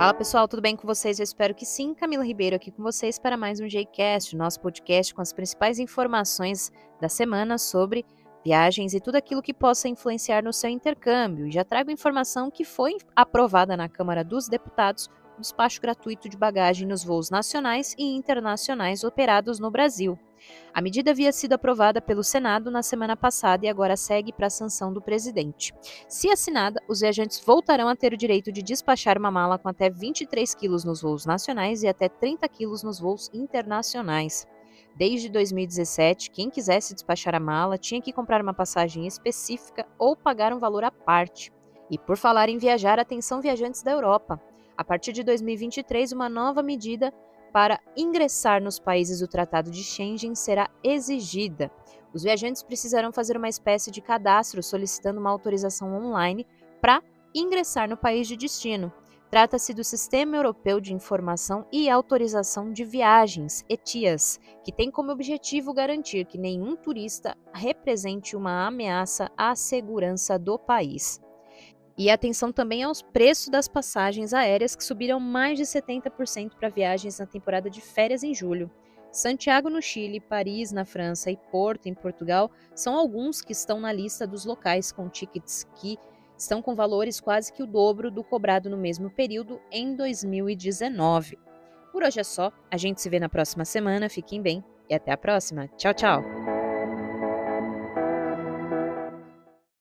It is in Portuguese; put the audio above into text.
Fala pessoal, tudo bem com vocês? Eu espero que sim. Camila Ribeiro aqui com vocês para mais um Jcast, nosso podcast com as principais informações da semana sobre viagens e tudo aquilo que possa influenciar no seu intercâmbio. E já trago informação que foi aprovada na Câmara dos Deputados despacho gratuito de bagagem nos voos nacionais e internacionais operados no Brasil. A medida havia sido aprovada pelo Senado na semana passada e agora segue para a sanção do presidente. Se assinada, os viajantes voltarão a ter o direito de despachar uma mala com até 23 quilos nos voos nacionais e até 30 quilos nos voos internacionais. Desde 2017, quem quisesse despachar a mala tinha que comprar uma passagem específica ou pagar um valor à parte. E por falar em viajar, atenção viajantes da Europa. A partir de 2023, uma nova medida para ingressar nos países do Tratado de Schengen será exigida. Os viajantes precisarão fazer uma espécie de cadastro solicitando uma autorização online para ingressar no país de destino. Trata-se do Sistema Europeu de Informação e Autorização de Viagens, ETIAS, que tem como objetivo garantir que nenhum turista represente uma ameaça à segurança do país. E atenção também aos preços das passagens aéreas que subiram mais de 70% para viagens na temporada de férias em julho. Santiago no Chile, Paris na França e Porto em Portugal são alguns que estão na lista dos locais com tickets que estão com valores quase que o dobro do cobrado no mesmo período em 2019. Por hoje é só, a gente se vê na próxima semana, fiquem bem e até a próxima. Tchau, tchau!